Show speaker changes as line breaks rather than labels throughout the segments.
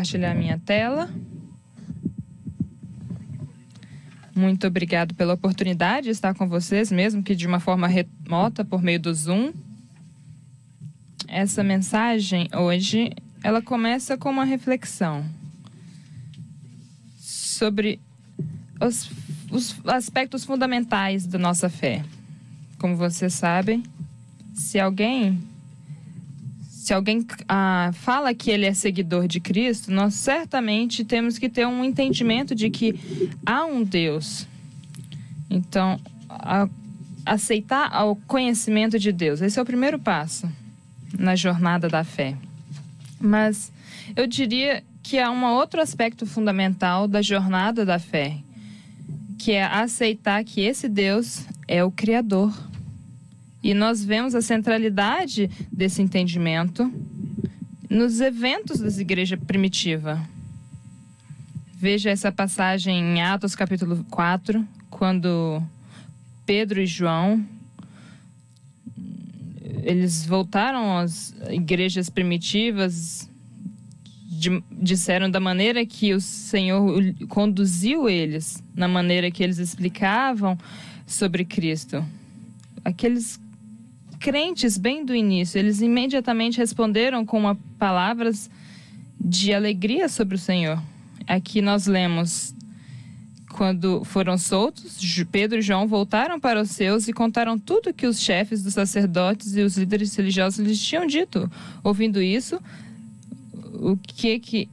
compartilhar minha tela. Muito obrigado pela oportunidade de estar com vocês, mesmo que de uma forma remota por meio do Zoom. Essa mensagem hoje, ela começa com uma reflexão sobre os, os aspectos fundamentais da nossa fé. Como vocês sabem, se alguém se alguém ah, fala que ele é seguidor de Cristo, nós certamente temos que ter um entendimento de que há um Deus. Então, a, aceitar o conhecimento de Deus, esse é o primeiro passo na jornada da fé. Mas eu diria que há um outro aspecto fundamental da jornada da fé, que é aceitar que esse Deus é o Criador e nós vemos a centralidade desse entendimento nos eventos da igreja primitiva. Veja essa passagem em Atos capítulo 4, quando Pedro e João eles voltaram às igrejas primitivas, de, disseram da maneira que o Senhor conduziu eles, na maneira que eles explicavam sobre Cristo. Aqueles crentes, bem do início, eles imediatamente responderam com uma, palavras de alegria sobre o Senhor. Aqui nós lemos quando foram soltos, Pedro e João voltaram para os seus e contaram tudo que os chefes dos sacerdotes e os líderes religiosos lhes tinham dito. Ouvindo isso, o que que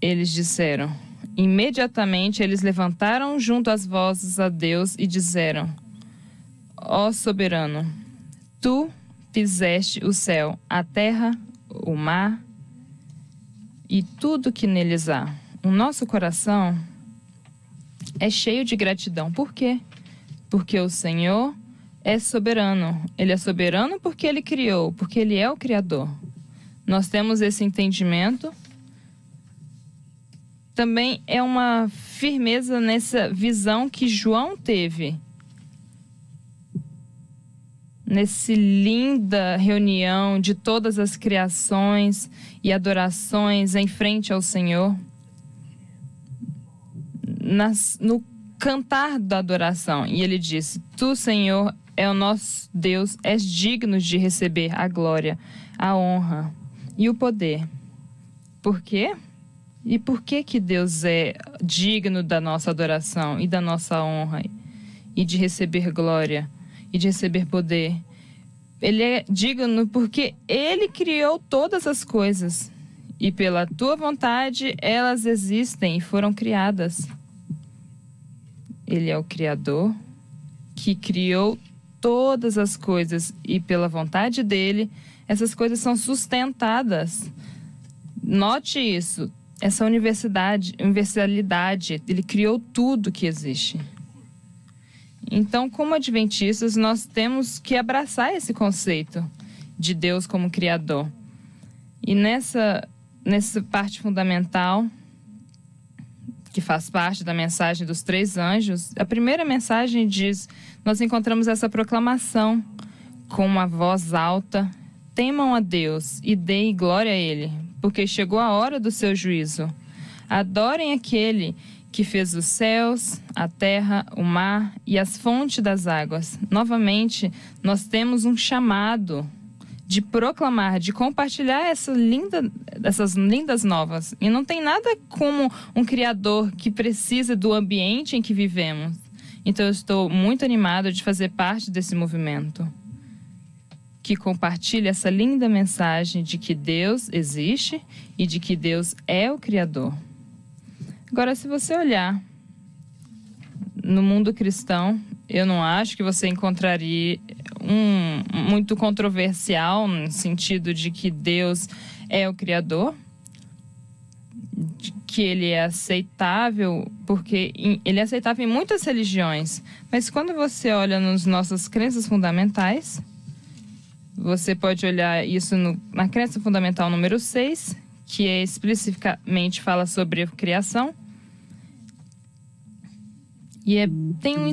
eles disseram? Imediatamente eles levantaram junto às vozes a Deus e disseram: Ó soberano, Tu fizeste o céu, a terra, o mar e tudo que neles há. O nosso coração é cheio de gratidão. Por quê? Porque o Senhor é soberano. Ele é soberano porque ele criou, porque ele é o Criador. Nós temos esse entendimento. Também é uma firmeza nessa visão que João teve nesse linda reunião de todas as criações e adorações em frente ao Senhor, nas, no cantar da adoração. E ele disse: Tu, Senhor, é o nosso Deus, és digno de receber a glória, a honra e o poder. Por quê? E por que que Deus é digno da nossa adoração e da nossa honra e de receber glória? E de receber poder. Ele é digno porque ele criou todas as coisas e pela tua vontade elas existem e foram criadas. Ele é o Criador que criou todas as coisas e pela vontade dele essas coisas são sustentadas. Note isso, essa universidade, universalidade, ele criou tudo que existe. Então, como adventistas, nós temos que abraçar esse conceito de Deus como criador. E nessa nessa parte fundamental que faz parte da mensagem dos três anjos, a primeira mensagem diz: nós encontramos essa proclamação com uma voz alta: temam a Deus e deem glória a Ele, porque chegou a hora do seu juízo. Adorem aquele que fez os céus, a terra, o mar e as fontes das águas. Novamente, nós temos um chamado de proclamar, de compartilhar essa linda, essas lindas novas. E não tem nada como um criador que precisa do ambiente em que vivemos. Então eu estou muito animado de fazer parte desse movimento que compartilha essa linda mensagem de que Deus existe e de que Deus é o criador. Agora, se você olhar no mundo cristão, eu não acho que você encontraria um muito controversial no sentido de que Deus é o criador, que ele é aceitável, porque ele é aceitável em muitas religiões, mas quando você olha nas nossas crenças fundamentais, você pode olhar isso no, na crença fundamental número 6, que é especificamente fala sobre a criação, e é, tem um,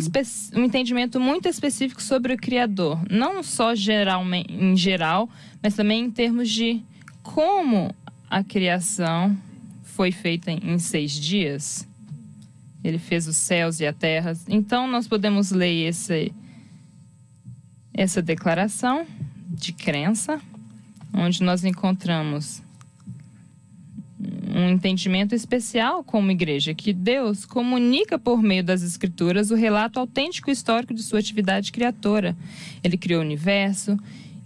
um, entendimento muito específico sobre o Criador, não só em geral, mas também em termos de como a criação foi feita em seis dias. Ele fez os céus e a terra. Então, nós podemos ler esse, essa declaração de crença, onde nós encontramos um entendimento especial como igreja, que Deus comunica por meio das Escrituras o relato autêntico histórico de sua atividade criadora. Ele criou o universo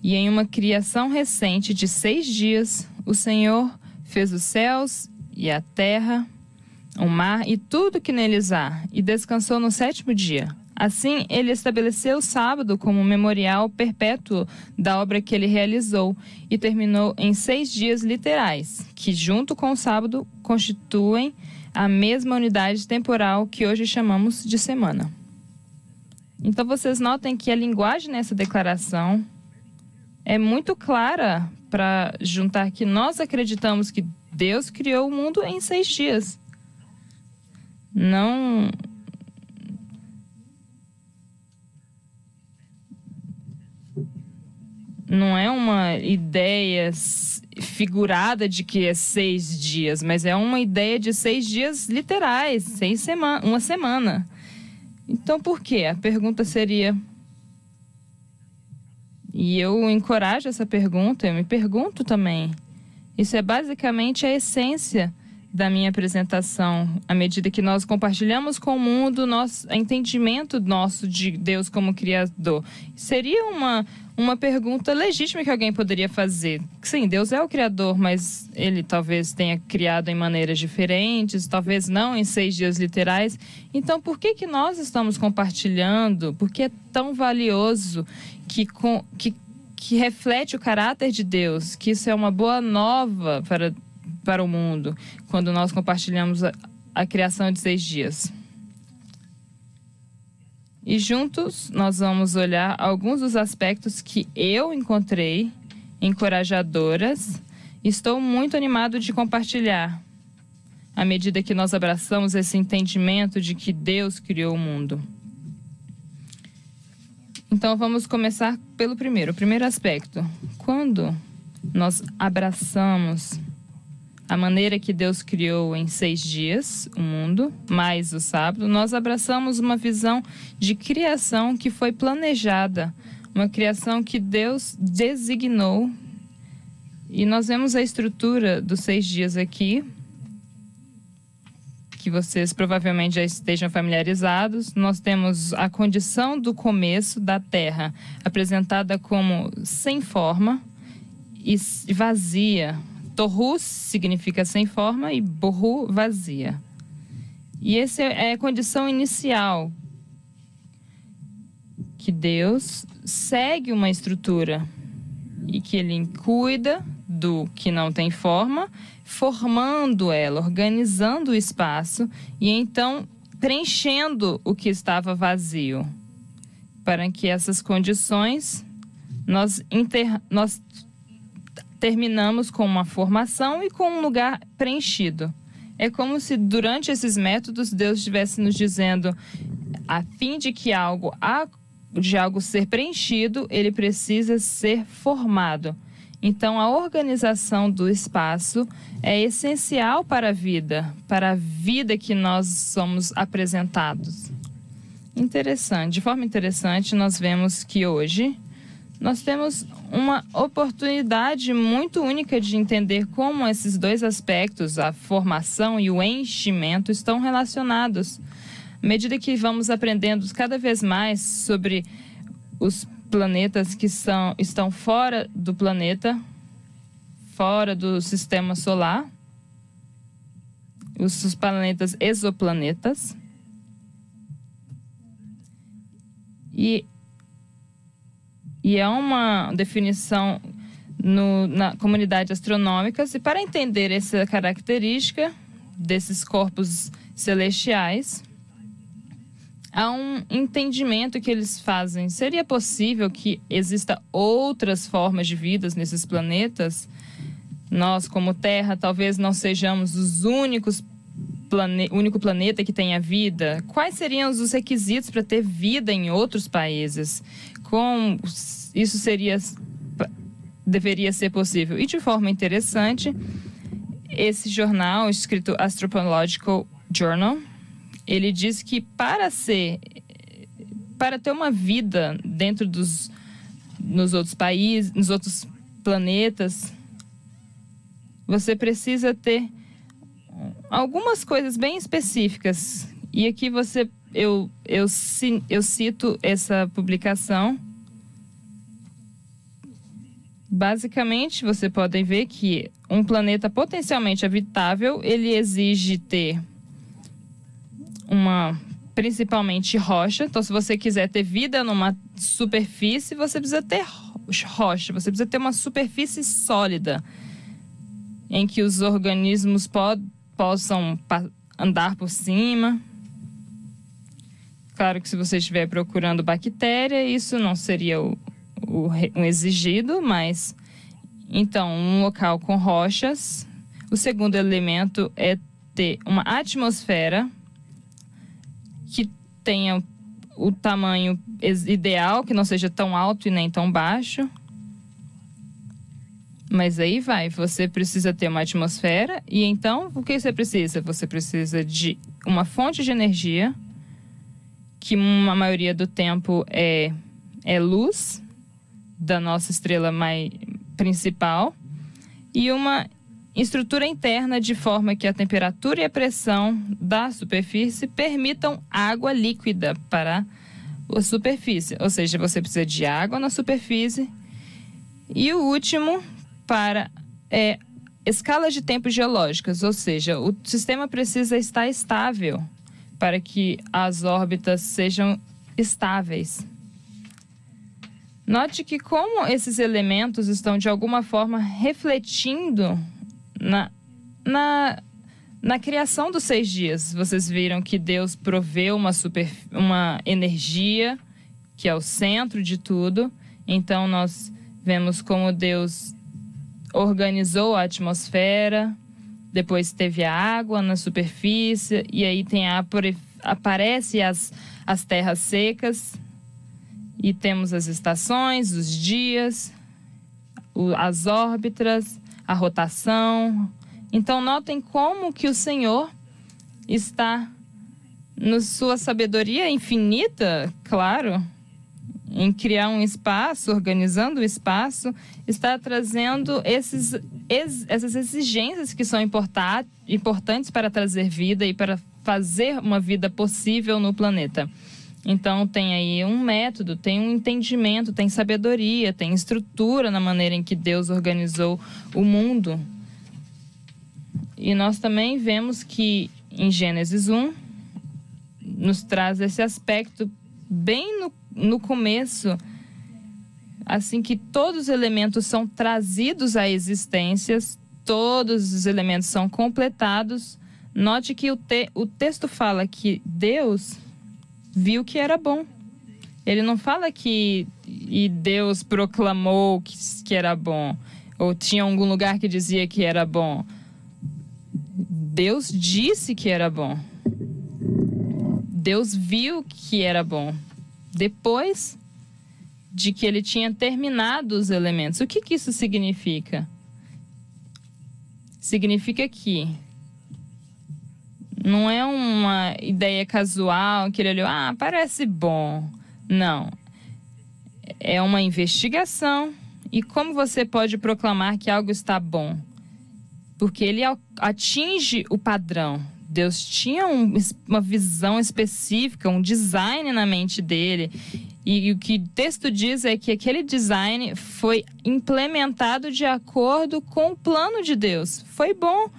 e, em uma criação recente de seis dias, o Senhor fez os céus e a terra, o mar e tudo que neles há, e descansou no sétimo dia. Assim, ele estabeleceu o sábado como memorial perpétuo da obra que ele realizou e terminou em seis dias literais, que, junto com o sábado, constituem a mesma unidade temporal que hoje chamamos de semana. Então, vocês notem que a linguagem nessa declaração é muito clara para juntar que nós acreditamos que Deus criou o mundo em seis dias. Não não é uma ideia figurada de que é seis dias, mas é uma ideia de seis dias literais, seis sema uma semana. Então, por quê? A pergunta seria. E eu encorajo essa pergunta, eu me pergunto também. Isso é basicamente a essência da minha apresentação, à medida que nós compartilhamos com o mundo nosso entendimento nosso de Deus como Criador. Seria uma, uma pergunta legítima que alguém poderia fazer. Sim, Deus é o Criador, mas ele talvez tenha criado em maneiras diferentes, talvez não em seis dias literais. Então, por que, que nós estamos compartilhando? Por que é tão valioso que, com, que, que reflete o caráter de Deus? Que isso é uma boa nova para para o mundo quando nós compartilhamos a, a criação de seis dias. E juntos nós vamos olhar alguns dos aspectos que eu encontrei encorajadoras. Estou muito animado de compartilhar à medida que nós abraçamos esse entendimento de que Deus criou o mundo. Então vamos começar pelo primeiro, o primeiro aspecto. Quando nós abraçamos a maneira que Deus criou em seis dias o mundo, mais o sábado, nós abraçamos uma visão de criação que foi planejada, uma criação que Deus designou. E nós vemos a estrutura dos seis dias aqui, que vocês provavelmente já estejam familiarizados. Nós temos a condição do começo da Terra apresentada como sem forma e vazia, Tohu significa sem forma e Bohu vazia. E essa é a condição inicial que Deus segue uma estrutura e que ele cuida do que não tem forma, formando ela, organizando o espaço e então preenchendo o que estava vazio. Para que essas condições nós, inter... nós terminamos com uma formação e com um lugar preenchido. É como se durante esses métodos Deus estivesse nos dizendo, a fim de que algo de algo ser preenchido, ele precisa ser formado. Então, a organização do espaço é essencial para a vida, para a vida que nós somos apresentados. Interessante, de forma interessante, nós vemos que hoje nós temos uma oportunidade muito única de entender como esses dois aspectos, a formação e o enchimento, estão relacionados. À medida que vamos aprendendo cada vez mais sobre os planetas que são, estão fora do planeta, fora do sistema solar, os planetas exoplanetas. E e é uma definição no, na comunidade astronômica. E para entender essa característica desses corpos celestiais, há um entendimento que eles fazem. Seria possível que exista outras formas de vidas nesses planetas? Nós, como Terra, talvez não sejamos os únicos plane... único planeta que tenha vida. Quais seriam os requisitos para ter vida em outros países? como isso seria deveria ser possível. E de forma interessante, esse jornal, escrito Astropological Journal, ele diz que para ser para ter uma vida dentro dos nos outros países, nos outros planetas, você precisa ter algumas coisas bem específicas. E aqui você eu, eu, eu cito essa publicação. Basicamente, você pode ver que um planeta potencialmente habitável, ele exige ter uma principalmente rocha. Então, se você quiser ter vida numa superfície, você precisa ter rocha, você precisa ter uma superfície sólida em que os organismos po possam andar por cima. Claro que se você estiver procurando bactéria, isso não seria o, o, o exigido, mas então um local com rochas. O segundo elemento é ter uma atmosfera que tenha o tamanho ideal, que não seja tão alto e nem tão baixo. Mas aí vai, você precisa ter uma atmosfera e então o que você precisa? Você precisa de uma fonte de energia, que a maioria do tempo é, é luz da nossa estrela mais principal, e uma estrutura interna de forma que a temperatura e a pressão da superfície permitam água líquida para a superfície. Ou seja, você precisa de água na superfície. E o último, para é, escalas de tempo geológicas, ou seja, o sistema precisa estar estável para que as órbitas sejam estáveis. Note que como esses elementos estão de alguma forma refletindo na, na, na criação dos seis dias, vocês viram que Deus proveu uma, super, uma energia que é o centro de tudo. Então, nós vemos como Deus organizou a atmosfera, depois teve a água na superfície, e aí tem a, aparece as, as terras secas, e temos as estações, os dias, as órbitas, a rotação. Então notem como que o Senhor está na sua sabedoria infinita, claro, em criar um espaço, organizando o espaço, está trazendo esses, ex, essas exigências que são importantes para trazer vida e para fazer uma vida possível no planeta. Então tem aí um método, tem um entendimento, tem sabedoria, tem estrutura na maneira em que Deus organizou o mundo. E nós também vemos que em Gênesis 1 nos traz esse aspecto bem no, no começo, assim que todos os elementos são trazidos à existência, todos os elementos são completados. Note que o, te, o texto fala que Deus viu que era bom. Ele não fala que e Deus proclamou que, que era bom, ou tinha algum lugar que dizia que era bom. Deus disse que era bom. Deus viu que era bom. Depois de que ele tinha terminado os elementos. O que, que isso significa? Significa que não é uma ideia casual que ele olhou, ah, parece bom. Não. É uma investigação. E como você pode proclamar que algo está bom? Porque ele atinge o padrão. Deus tinha um, uma visão específica, um design na mente dele. E, e o que o texto diz é que aquele design foi implementado de acordo com o plano de Deus. Foi bom.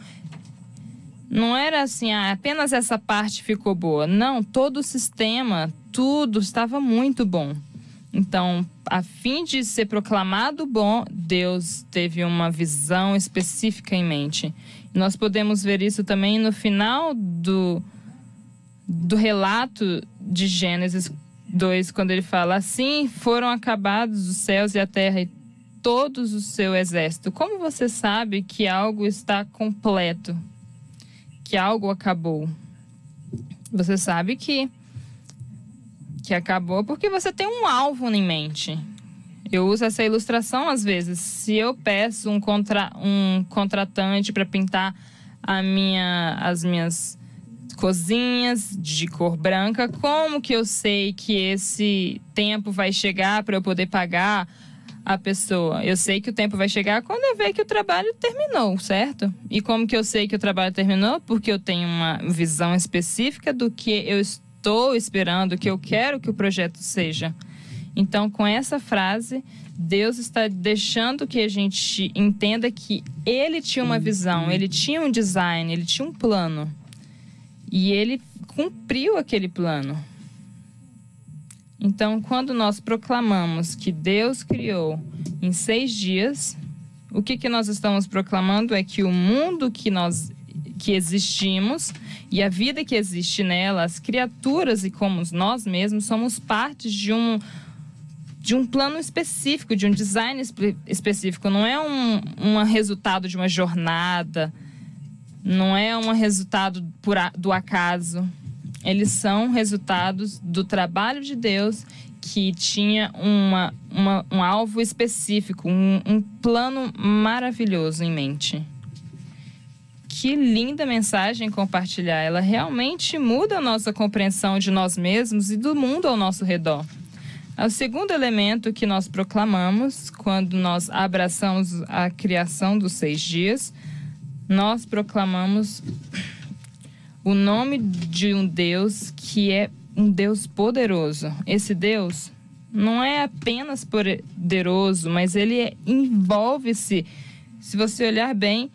Não era assim, ah, apenas essa parte ficou boa. Não, todo o sistema, tudo estava muito bom. Então, a fim de ser proclamado bom, Deus teve uma visão específica em mente. Nós podemos ver isso também no final do, do relato de Gênesis 2, quando ele fala: Assim foram acabados os céus e a terra e todos o seu exército. Como você sabe que algo está completo? que algo acabou. Você sabe que que acabou porque você tem um alvo em mente. Eu uso essa ilustração às vezes. Se eu peço um, contra, um contratante para pintar a minha, as minhas cozinhas de cor branca, como que eu sei que esse tempo vai chegar para eu poder pagar a pessoa? Eu sei que o tempo vai chegar quando eu ver que o trabalho terminou, certo? E como que eu sei que o trabalho terminou? Porque eu tenho uma visão específica do que eu estou esperando, que eu quero que o projeto seja. Então, com essa frase, Deus está deixando que a gente entenda que ele tinha uma visão, ele tinha um design, ele tinha um plano. E ele cumpriu aquele plano. Então, quando nós proclamamos que Deus criou em seis dias, o que, que nós estamos proclamando é que o mundo que nós que existimos e a vida que existe nela, as criaturas e como nós mesmos somos parte de um de um plano específico, de um design espe específico. Não é um, um resultado de uma jornada, não é um resultado por a, do acaso. Eles são resultados do trabalho de Deus que tinha uma, uma um alvo específico, um, um plano maravilhoso em mente. Que linda mensagem compartilhar! Ela realmente muda a nossa compreensão de nós mesmos e do mundo ao nosso redor. O segundo elemento que nós proclamamos quando nós abraçamos a criação dos seis dias nós proclamamos o nome de um Deus que é um Deus poderoso. Esse Deus não é apenas poderoso, mas ele envolve-se. Se você olhar bem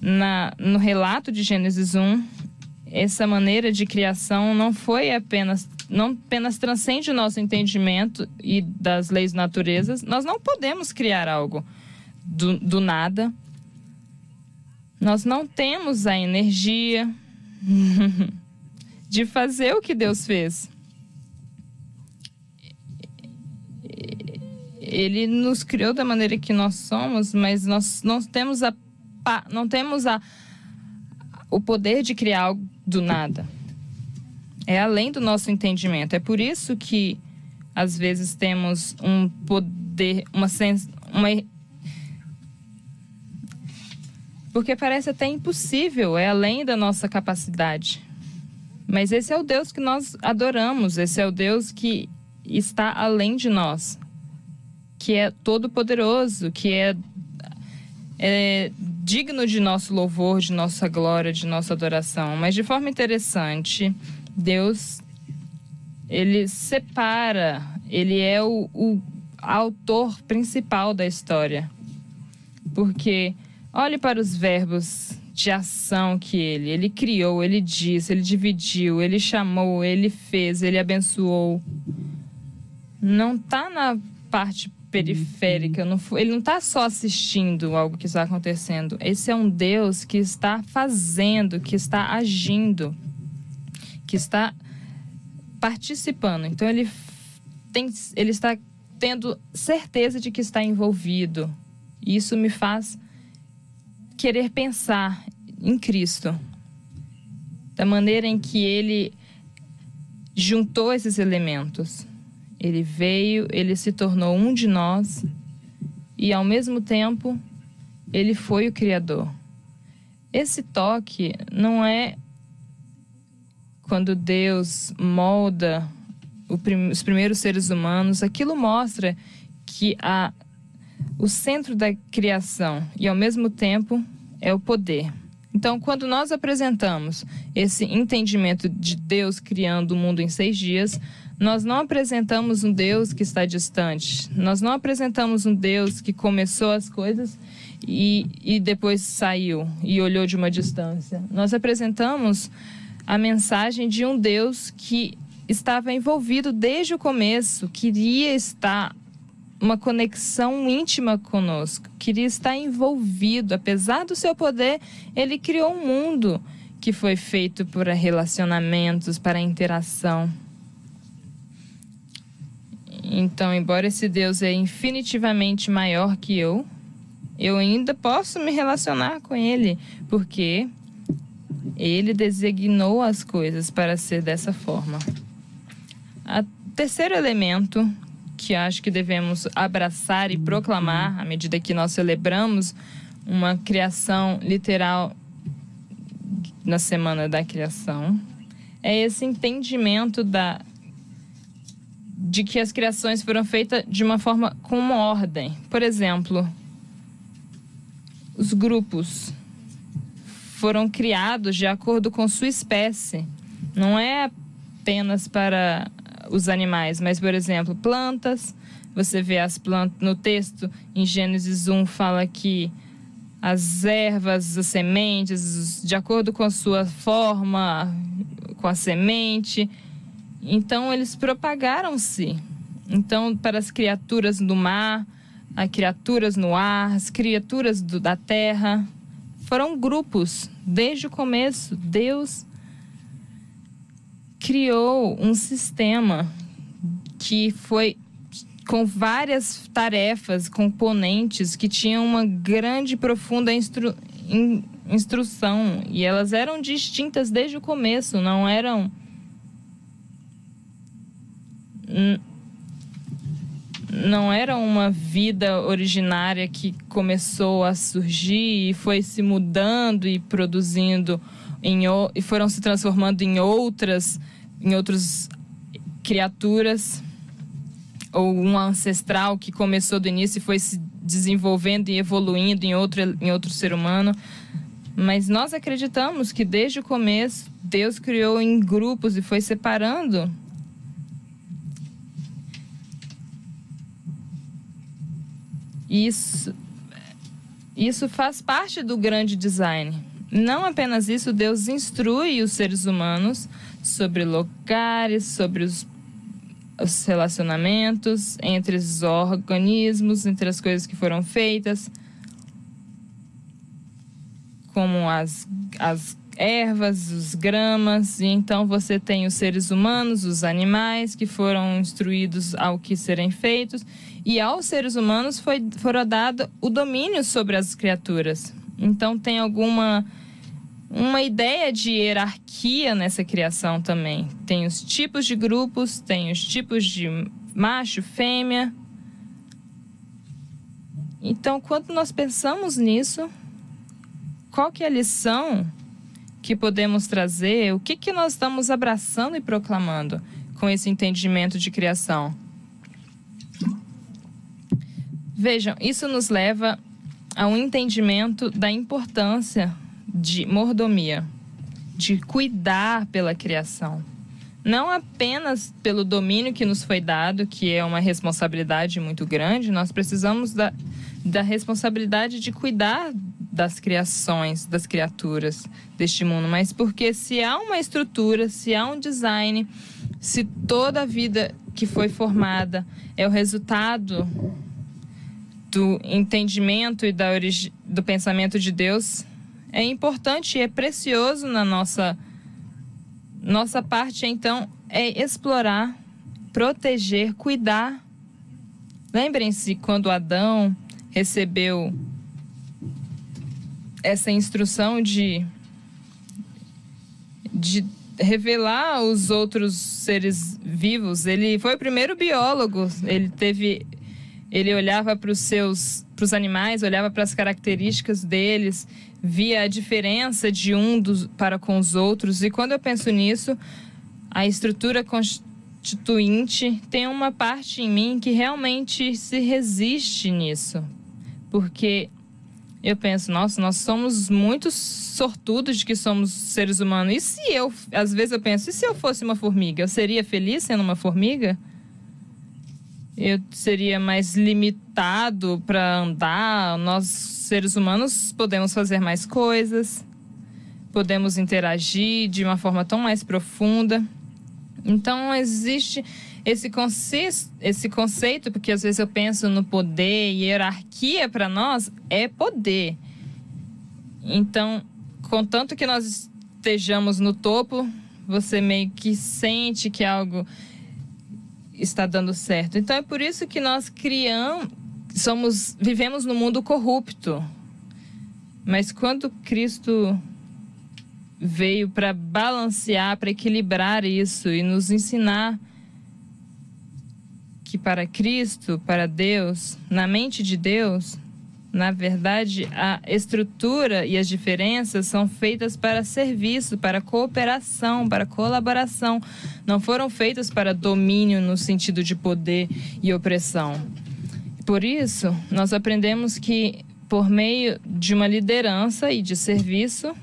na, no relato de Gênesis 1, essa maneira de criação não foi apenas não apenas transcende o nosso entendimento e das leis naturezas. Nós não podemos criar algo do, do nada. Nós não temos a energia de fazer o que Deus fez. Ele nos criou da maneira que nós somos, mas nós não temos a não temos a o poder de criar algo do nada. É além do nosso entendimento. É por isso que às vezes temos um poder, uma, sens, uma porque parece até impossível, é além da nossa capacidade. Mas esse é o Deus que nós adoramos, esse é o Deus que está além de nós, que é todo-poderoso, que é, é digno de nosso louvor, de nossa glória, de nossa adoração. Mas de forma interessante, Deus ele separa, ele é o, o autor principal da história. Porque Olhe para os verbos de ação que ele, ele criou, ele disse, ele dividiu, ele chamou, ele fez, ele abençoou. Não está na parte periférica, não, ele não está só assistindo algo que está acontecendo. Esse é um Deus que está fazendo, que está agindo, que está participando. Então ele tem, ele está tendo certeza de que está envolvido. Isso me faz querer pensar em Cristo, da maneira em que ele juntou esses elementos. Ele veio, ele se tornou um de nós e, ao mesmo tempo, ele foi o Criador. Esse toque não é quando Deus molda os primeiros seres humanos, aquilo mostra que a o centro da criação e, ao mesmo tempo, é o poder. Então, quando nós apresentamos esse entendimento de Deus criando o mundo em seis dias, nós não apresentamos um Deus que está distante. Nós não apresentamos um Deus que começou as coisas e, e depois saiu e olhou de uma distância. Nós apresentamos a mensagem de um Deus que estava envolvido desde o começo, queria estar uma conexão íntima conosco, queria estar envolvido. Apesar do seu poder, ele criou um mundo que foi feito por relacionamentos, para interação. Então, embora esse Deus é infinitivamente maior que eu, eu ainda posso me relacionar com ele, porque ele designou as coisas para ser dessa forma. O terceiro elemento que acho que devemos abraçar e proclamar à medida que nós celebramos uma criação literal na semana da criação é esse entendimento da de que as criações foram feitas de uma forma com uma ordem. Por exemplo, os grupos foram criados de acordo com sua espécie. Não é apenas para os animais, mas, por exemplo, plantas. Você vê as plantas no texto, em Gênesis 1, fala que as ervas, as sementes, de acordo com a sua forma, com a semente. Então, eles propagaram-se. Então, para as criaturas do mar, as criaturas no ar, as criaturas do, da terra. Foram grupos. Desde o começo, Deus criou um sistema que foi com várias tarefas, componentes que tinham uma grande profunda instru in instrução e elas eram distintas desde o começo, não eram não era uma vida originária que começou a surgir e foi se mudando e produzindo em, e foram se transformando em outras em outras criaturas? Ou um ancestral que começou do início e foi se desenvolvendo e evoluindo em outro em outro ser humano? Mas nós acreditamos que desde o começo Deus criou em grupos e foi separando Isso, isso faz parte do grande design. Não apenas isso, Deus instrui os seres humanos sobre lugares, sobre os, os relacionamentos entre os organismos, entre as coisas que foram feitas, como as, as ervas, os gramas, e então você tem os seres humanos, os animais que foram instruídos ao que serem feitos, e aos seres humanos foi foram dado o domínio sobre as criaturas. Então tem alguma uma ideia de hierarquia nessa criação também. Tem os tipos de grupos, tem os tipos de macho, fêmea. Então, quando nós pensamos nisso, qual que é a lição que podemos trazer? O que, que nós estamos abraçando e proclamando com esse entendimento de criação? Vejam, isso nos leva a um entendimento da importância de mordomia, de cuidar pela criação. Não apenas pelo domínio que nos foi dado, que é uma responsabilidade muito grande, nós precisamos da, da responsabilidade de cuidar das criações, das criaturas deste mundo, mas porque se há uma estrutura, se há um design, se toda a vida que foi formada é o resultado do entendimento e da do pensamento de Deus é importante e é precioso na nossa nossa parte então é explorar, proteger, cuidar. Lembrem-se quando Adão recebeu essa instrução de de revelar os outros seres vivos. Ele foi o primeiro biólogo. Ele teve ele olhava para os seus para os animais, olhava para as características deles, via a diferença de um dos, para com os outros. E quando eu penso nisso, a estrutura constituinte tem uma parte em mim que realmente se resiste nisso. Porque eu penso, nossa, nós somos muito sortudos de que somos seres humanos. E se eu, às vezes eu penso, e se eu fosse uma formiga, eu seria feliz sendo uma formiga? eu seria mais limitado para andar. Nós, seres humanos, podemos fazer mais coisas, podemos interagir de uma forma tão mais profunda. Então, existe esse, conceito, esse conceito, porque às vezes eu penso no poder e hierarquia para nós é poder. Então, contanto que nós estejamos no topo, você meio que sente que algo está dando certo. Então é por isso que nós criamos, somos, vivemos no mundo corrupto. Mas quando Cristo veio para balancear, para equilibrar isso e nos ensinar que para Cristo, para Deus, na mente de Deus, na verdade, a estrutura e as diferenças são feitas para serviço, para cooperação, para colaboração. Não foram feitas para domínio no sentido de poder e opressão. Por isso, nós aprendemos que, por meio de uma liderança e de serviço,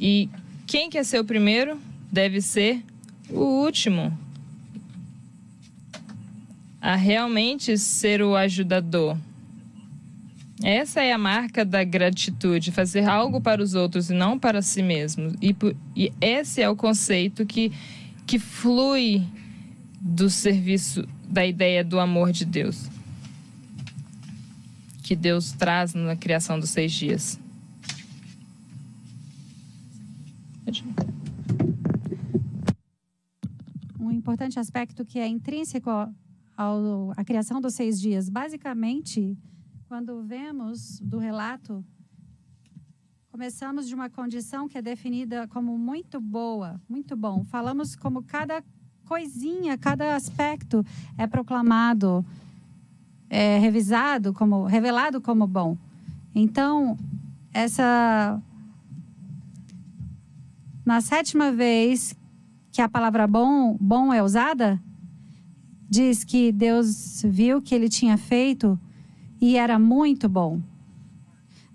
e quem quer ser o primeiro deve ser o último. A realmente ser o ajudador. Essa é a marca da gratitude, fazer algo para os outros e não para si mesmo. E, e esse é o conceito que, que flui do serviço, da ideia do amor de Deus. Que Deus traz na criação dos seis dias.
Um importante aspecto que é intrínseco à criação dos seis dias. Basicamente, quando vemos do relato, começamos de uma condição que é definida como muito boa, muito bom. Falamos como cada coisinha, cada aspecto é proclamado, é revisado como revelado como bom. Então, essa na sétima vez que a palavra bom, bom é usada, diz que Deus viu que ele tinha feito e era muito bom.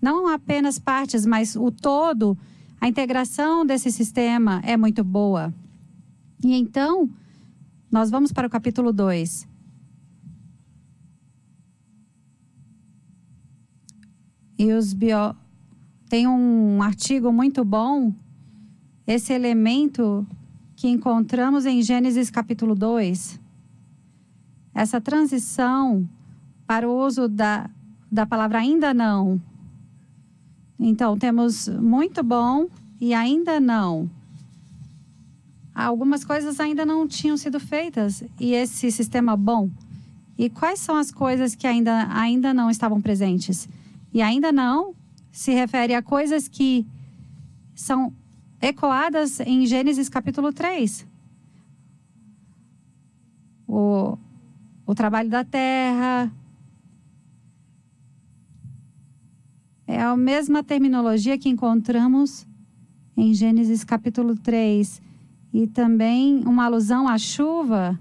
Não apenas partes, mas o todo, a integração desse sistema é muito boa. E então, nós vamos para o capítulo 2. E os bio... tem um artigo muito bom, esse elemento que encontramos em Gênesis capítulo 2. Essa transição para o uso da, da palavra ainda não. Então, temos muito bom e ainda não. Algumas coisas ainda não tinham sido feitas e esse sistema bom. E quais são as coisas que ainda, ainda não estavam presentes? E ainda não se refere a coisas que são ecoadas em Gênesis capítulo 3. O, o trabalho da terra, É a mesma terminologia que encontramos em Gênesis capítulo 3 e também uma alusão à chuva,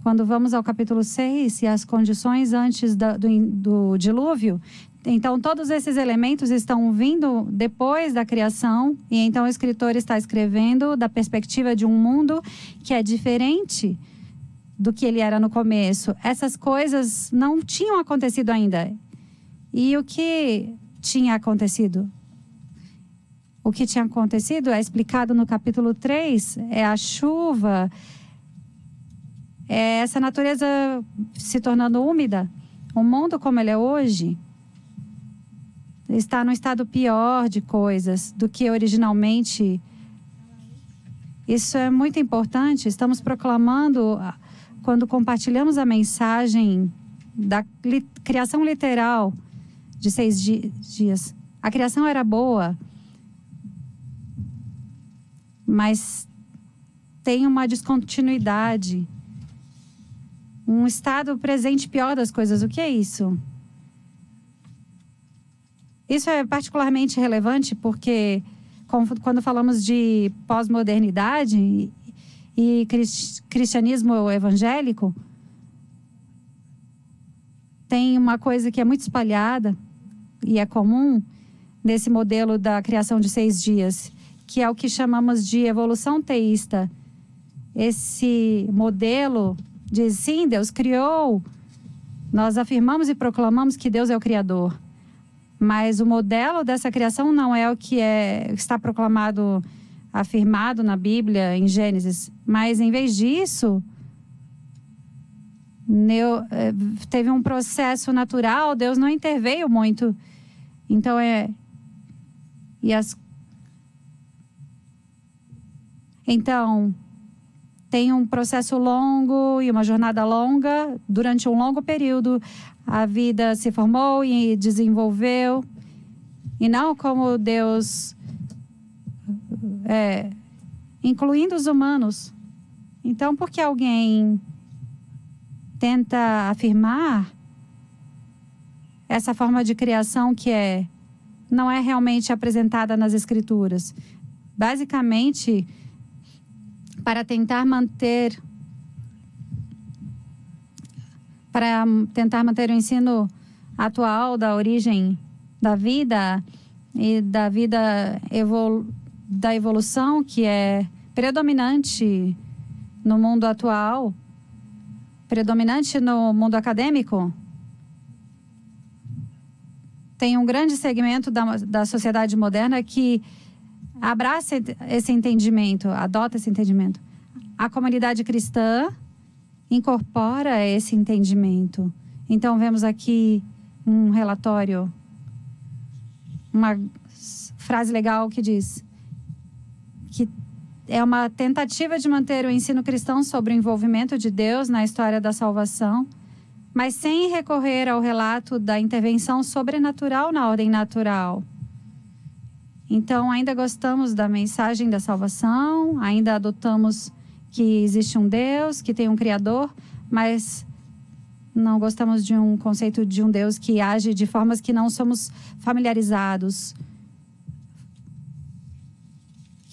quando vamos ao capítulo 6 e as condições antes da, do, do dilúvio. Então, todos esses elementos estão vindo depois da criação, e então o escritor está escrevendo da perspectiva de um mundo que é diferente do que ele era no começo. Essas coisas não tinham acontecido ainda. E o que tinha acontecido. O que tinha acontecido é explicado no capítulo 3, é a chuva, é essa natureza se tornando úmida. O mundo como ele é hoje está no estado pior de coisas do que originalmente. Isso é muito importante. Estamos proclamando, quando compartilhamos a mensagem da criação literal, de seis di dias. A criação era boa, mas tem uma descontinuidade, um estado presente pior das coisas. O que é isso? Isso é particularmente relevante porque, quando falamos de pós-modernidade e cristianismo evangélico, tem uma coisa que é muito espalhada e é comum nesse modelo da criação de seis dias, que é o que chamamos de evolução teísta. Esse modelo diz: sim, Deus criou, nós afirmamos e proclamamos que Deus é o Criador. Mas o modelo dessa criação não é o que é, está proclamado, afirmado na Bíblia, em Gênesis. Mas, em vez disso, eh, teve um processo natural, Deus não interveio muito então é e as Então, tem um processo longo e uma jornada longa. Durante um longo período, a vida se formou e desenvolveu. E não como Deus, é, incluindo os humanos. Então, por que alguém tenta afirmar essa forma de criação que é não é realmente apresentada nas escrituras. Basicamente, para tentar manter para tentar manter o ensino atual da origem da vida e da vida evolu da evolução que é predominante no mundo atual, predominante no mundo acadêmico, tem um grande segmento da, da sociedade moderna que abraça esse entendimento, adota esse entendimento. A comunidade cristã incorpora esse entendimento. Então, vemos aqui um relatório, uma frase legal que diz que é uma tentativa de manter o ensino cristão sobre o envolvimento de Deus na história da salvação, mas sem recorrer ao relato da intervenção sobrenatural na ordem natural. Então, ainda gostamos da mensagem da salvação, ainda adotamos que existe um Deus, que tem um Criador, mas não gostamos de um conceito de um Deus que age de formas que não somos familiarizados.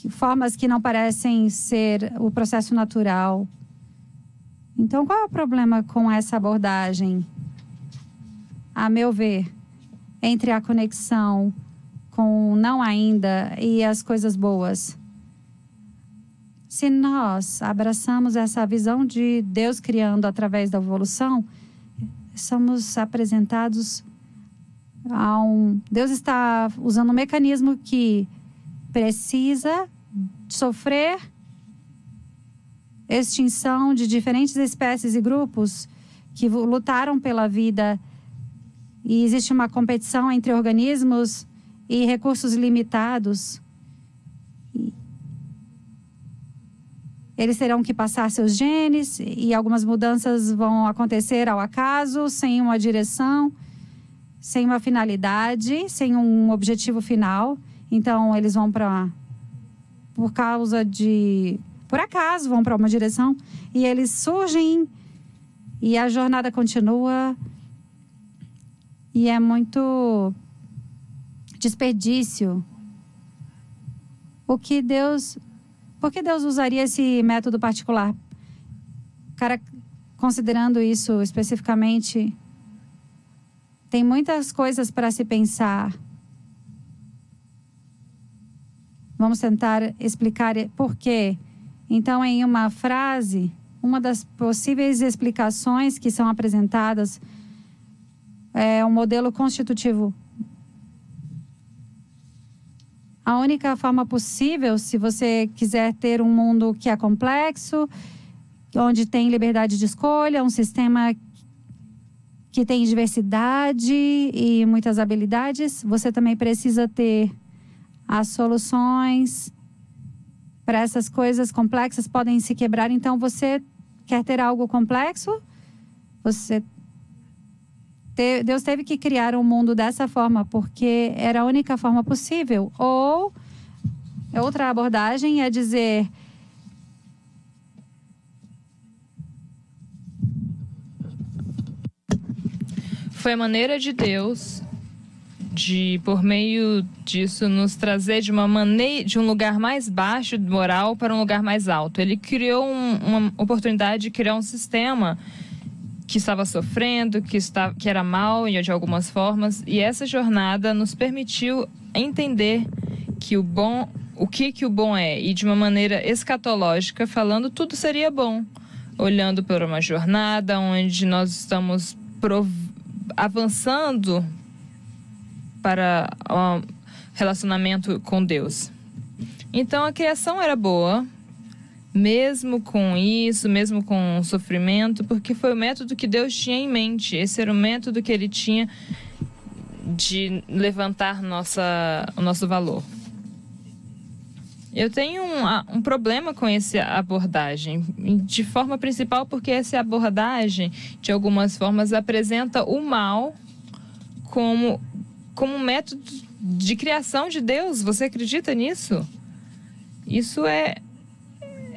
Formas que não parecem ser o processo natural. Então, qual é o problema com essa abordagem? A meu ver, entre a conexão com não ainda e as coisas boas. Se nós abraçamos essa visão de Deus criando através da evolução, somos apresentados a um. Deus está usando um mecanismo que precisa sofrer extinção de diferentes espécies e grupos que lutaram pela vida e existe uma competição entre organismos e recursos limitados. Eles terão que passar seus genes e algumas mudanças vão acontecer ao acaso, sem uma direção, sem uma finalidade, sem um objetivo final. Então, eles vão para. Por causa de. Por acaso, vão para uma direção e eles surgem e a jornada continua. E é muito desperdício. O que Deus. Por que Deus usaria esse método particular? Cara, considerando isso especificamente, tem muitas coisas para se pensar. Vamos tentar explicar por quê. Então, em uma frase, uma das possíveis explicações que são apresentadas é um modelo constitutivo a única forma possível, se você quiser ter um mundo que é complexo, onde tem liberdade de escolha, um sistema que tem diversidade e muitas habilidades, você também precisa ter as soluções para essas coisas complexas podem se quebrar. Então, você quer ter algo complexo? Você Deus teve que criar um mundo dessa forma porque era a única forma possível. Ou outra abordagem é dizer
foi a maneira de Deus de por meio disso nos trazer de uma maneira de um lugar mais baixo moral para um lugar mais alto. Ele criou um, uma oportunidade de criar um sistema que estava sofrendo, que, está, que era mal de algumas formas, e essa jornada nos permitiu entender que o bom, o que que o bom é, e de uma maneira escatológica, falando, tudo seria bom, olhando para uma jornada onde nós estamos avançando para um relacionamento com Deus. Então a criação era boa, mesmo com isso, mesmo com sofrimento, porque foi o método que Deus tinha em mente. Esse era o método que ele tinha de levantar nossa, o nosso valor. Eu tenho um, um problema com essa abordagem, de forma principal porque essa abordagem, de algumas formas, apresenta o mal como, como um método de criação de Deus. Você acredita nisso? Isso é,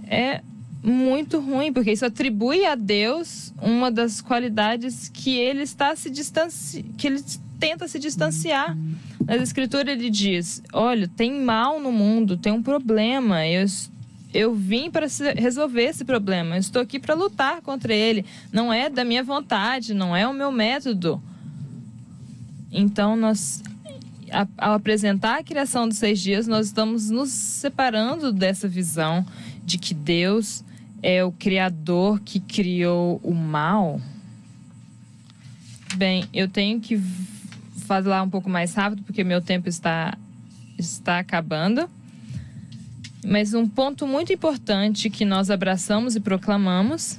é muito ruim, porque isso atribui a Deus uma das qualidades que ele está se distanci... que ele tenta se distanciar. Na escritura ele diz: "Olha, tem mal no mundo, tem um problema. Eu eu vim para resolver esse problema. Eu estou aqui para lutar contra ele. Não é da minha vontade, não é o meu método." Então nós ao apresentar a criação dos seis dias, nós estamos nos separando dessa visão de que Deus é o Criador que criou o mal? Bem, eu tenho que falar um pouco mais rápido porque meu tempo está, está acabando. Mas um ponto muito importante que nós abraçamos e proclamamos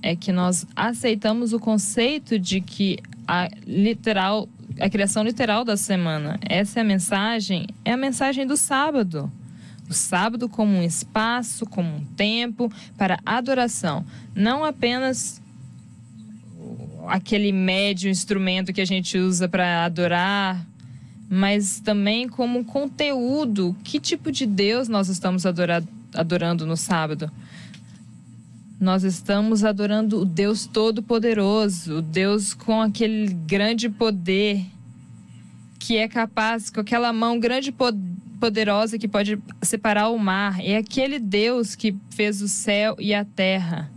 é que nós aceitamos o conceito de que a literal a criação literal da semana. Essa é a mensagem, é a mensagem do sábado o sábado como um espaço, como um tempo para adoração, não apenas aquele médio instrumento que a gente usa para adorar, mas também como conteúdo. Que tipo de Deus nós estamos adorando no sábado? Nós estamos adorando o Deus Todo-Poderoso, o Deus com aquele grande poder, que é capaz, com aquela mão grande poder poderosa que pode separar o mar. É aquele Deus que fez o céu e a terra.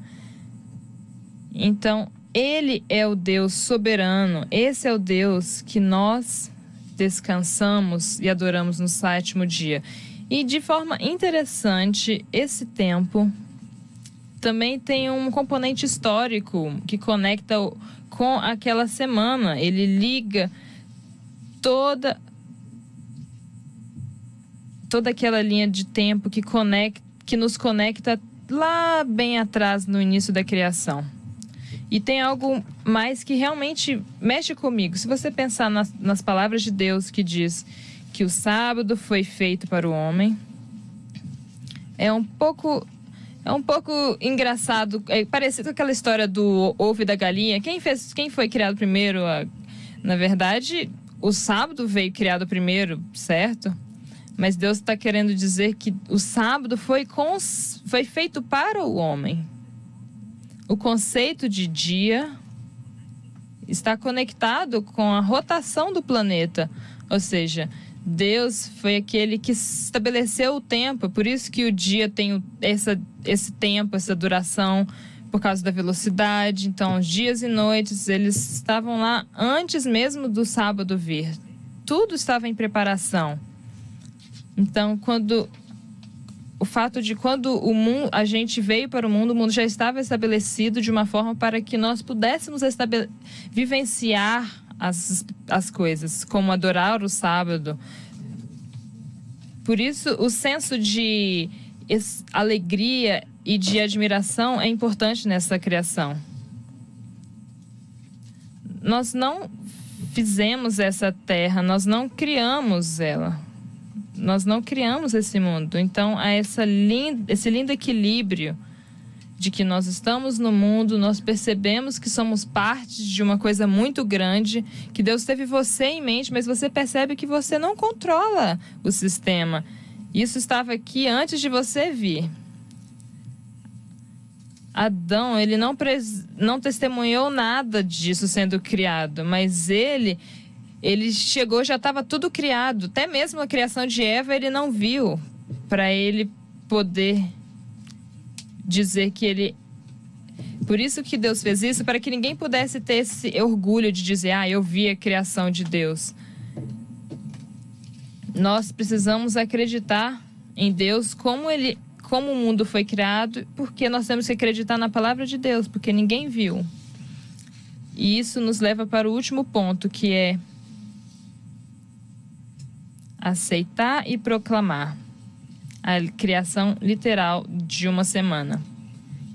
Então, ele é o Deus soberano. Esse é o Deus que nós descansamos e adoramos no sétimo dia. E de forma interessante, esse tempo também tem um componente histórico que conecta com aquela semana. Ele liga toda toda aquela linha de tempo que, conecta, que nos conecta lá bem atrás no início da criação. E tem algo mais que realmente mexe comigo. Se você pensar nas, nas palavras de Deus que diz que o sábado foi feito para o homem, é um pouco é um pouco engraçado, é parecido com aquela história do ovo e da galinha. Quem fez, quem foi criado primeiro? Na verdade, o sábado veio criado primeiro, certo? Mas Deus está querendo dizer que o sábado foi, cons... foi feito para o homem. O conceito de dia está conectado com a rotação do planeta. Ou seja, Deus foi aquele que estabeleceu o tempo, por isso que o dia tem essa, esse tempo, essa duração, por causa da velocidade. Então, os dias e noites, eles estavam lá antes mesmo do sábado vir. Tudo estava em preparação. Então, quando o fato de quando o mundo, a gente veio para o mundo, o mundo já estava estabelecido de uma forma para que nós pudéssemos vivenciar as, as coisas, como adorar o sábado. Por isso, o senso de alegria e de admiração é importante nessa criação. Nós não fizemos essa terra, nós não criamos ela. Nós não criamos esse mundo. Então, há essa linda, esse lindo equilíbrio de que nós estamos no mundo, nós percebemos que somos parte de uma coisa muito grande, que Deus teve você em mente, mas você percebe que você não controla o sistema. Isso estava aqui antes de você vir. Adão, ele não, pres... não testemunhou nada disso sendo criado, mas ele ele chegou, já estava tudo criado. Até mesmo a criação de Eva ele não viu para ele poder dizer que ele por isso que Deus fez isso, para que ninguém pudesse ter esse orgulho de dizer: "Ah, eu vi a criação de Deus". Nós precisamos acreditar em Deus como ele como o mundo foi criado, porque nós temos que acreditar na palavra de Deus, porque ninguém viu. E isso nos leva para o último ponto, que é aceitar e proclamar a criação literal de uma semana.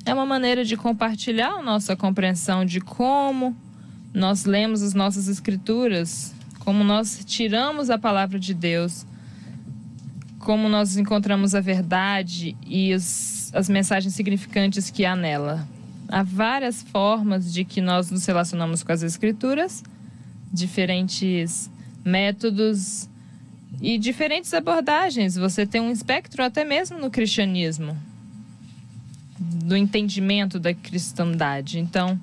É uma maneira de compartilhar a nossa compreensão de como nós lemos as nossas escrituras, como nós tiramos a palavra de Deus, como nós encontramos a verdade e os, as mensagens significantes que há nela. Há várias formas de que nós nos relacionamos com as escrituras, diferentes métodos e diferentes abordagens. Você tem um espectro até mesmo no cristianismo. do entendimento da cristandade. Então,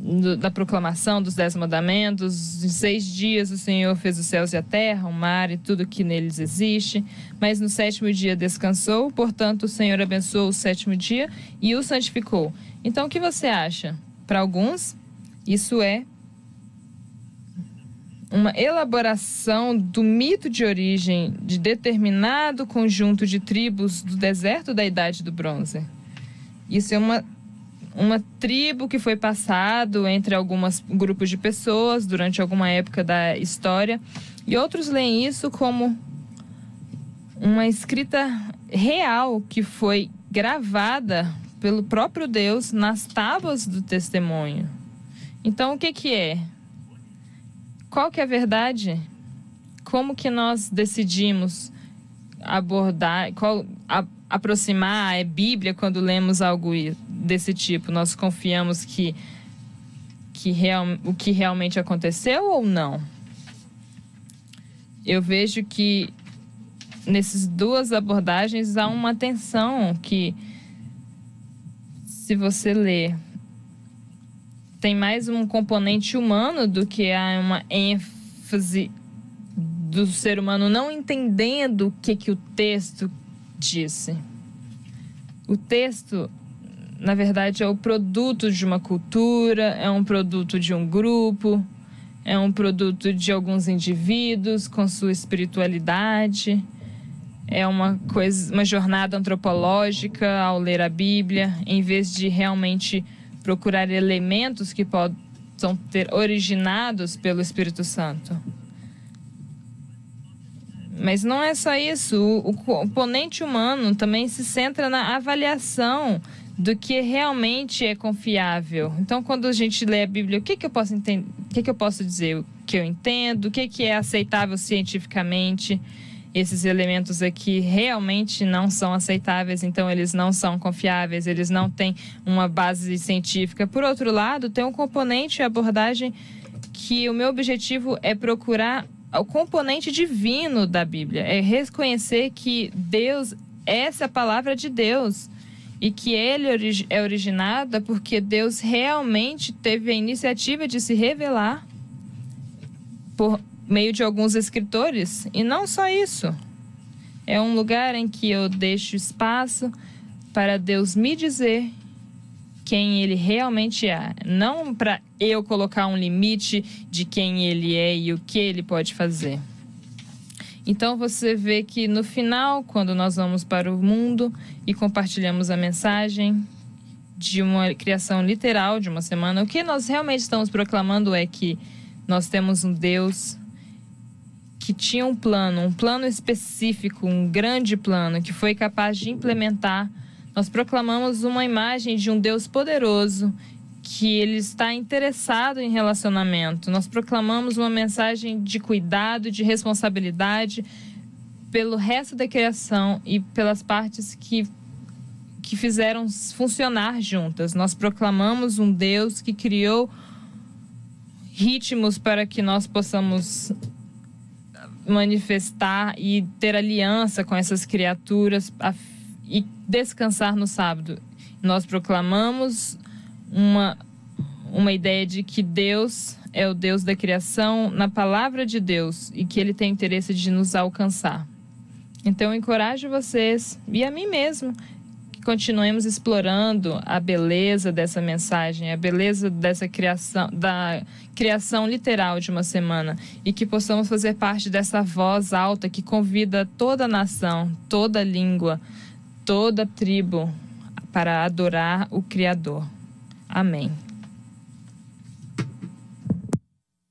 do, da proclamação dos Dez Mandamentos, em seis dias o Senhor fez os céus e a terra, o mar e tudo que neles existe, mas no sétimo dia descansou, portanto o Senhor abençoou o sétimo dia e o santificou. Então, o que você acha? Para alguns, isso é uma elaboração do mito de origem de determinado conjunto de tribos do deserto da Idade do Bronze. Isso é uma, uma tribo que foi passado entre alguns grupos de pessoas durante alguma época da história. E outros leem isso como uma escrita real que foi gravada pelo próprio Deus nas tábuas do testemunho. Então, o que, que é? Qual que é a verdade? Como que nós decidimos abordar, qual, a, aproximar a Bíblia quando lemos algo desse tipo? Nós confiamos que, que real, o que realmente aconteceu ou não? Eu vejo que nessas duas abordagens há uma tensão que, se você ler tem mais um componente humano do que uma ênfase do ser humano não entendendo o que, que o texto disse. O texto, na verdade, é o produto de uma cultura, é um produto de um grupo, é um produto de alguns indivíduos com sua espiritualidade. É uma coisa, uma jornada antropológica ao ler a Bíblia, em vez de realmente procurar elementos que possam ter originados pelo Espírito Santo. Mas não é só isso. O, componente humano também se centra na avaliação do que realmente é confiável. Então, quando a gente lê a Bíblia, o que, que eu posso entender? O que, que eu posso dizer? O que eu entendo? O que, que é aceitável cientificamente? Esses elementos aqui realmente não são aceitáveis, então eles não são confiáveis, eles não têm uma base científica. Por outro lado, tem um componente abordagem que o meu objetivo é procurar o componente divino da Bíblia, é reconhecer que Deus, é a palavra de Deus e que ele é originada porque Deus realmente teve a iniciativa de se revelar por meio de alguns escritores. E não só isso. É um lugar em que eu deixo espaço para Deus me dizer quem ele realmente é. Não para eu colocar um limite de quem ele é e o que ele pode fazer. Então você vê que no final, quando nós vamos para o mundo e compartilhamos a mensagem de uma criação literal de uma semana, o que nós realmente estamos proclamando é que nós temos um Deus que tinha um plano, um plano específico, um grande plano que foi capaz de implementar, nós proclamamos uma imagem de um Deus poderoso que ele está interessado em relacionamento. Nós proclamamos uma mensagem de cuidado, de responsabilidade pelo resto da criação e pelas partes que que fizeram funcionar juntas. Nós proclamamos um Deus que criou ritmos para que nós possamos manifestar e ter aliança com essas criaturas e descansar no sábado. Nós proclamamos uma, uma ideia de que Deus é o Deus da criação na palavra de Deus e que Ele tem interesse de nos alcançar. Então, encorajo vocês e a mim mesmo continuemos explorando a beleza dessa mensagem, a beleza dessa criação, da criação literal de uma semana e que possamos fazer parte dessa voz alta que convida toda a nação, toda língua, toda tribo para adorar o Criador. Amém.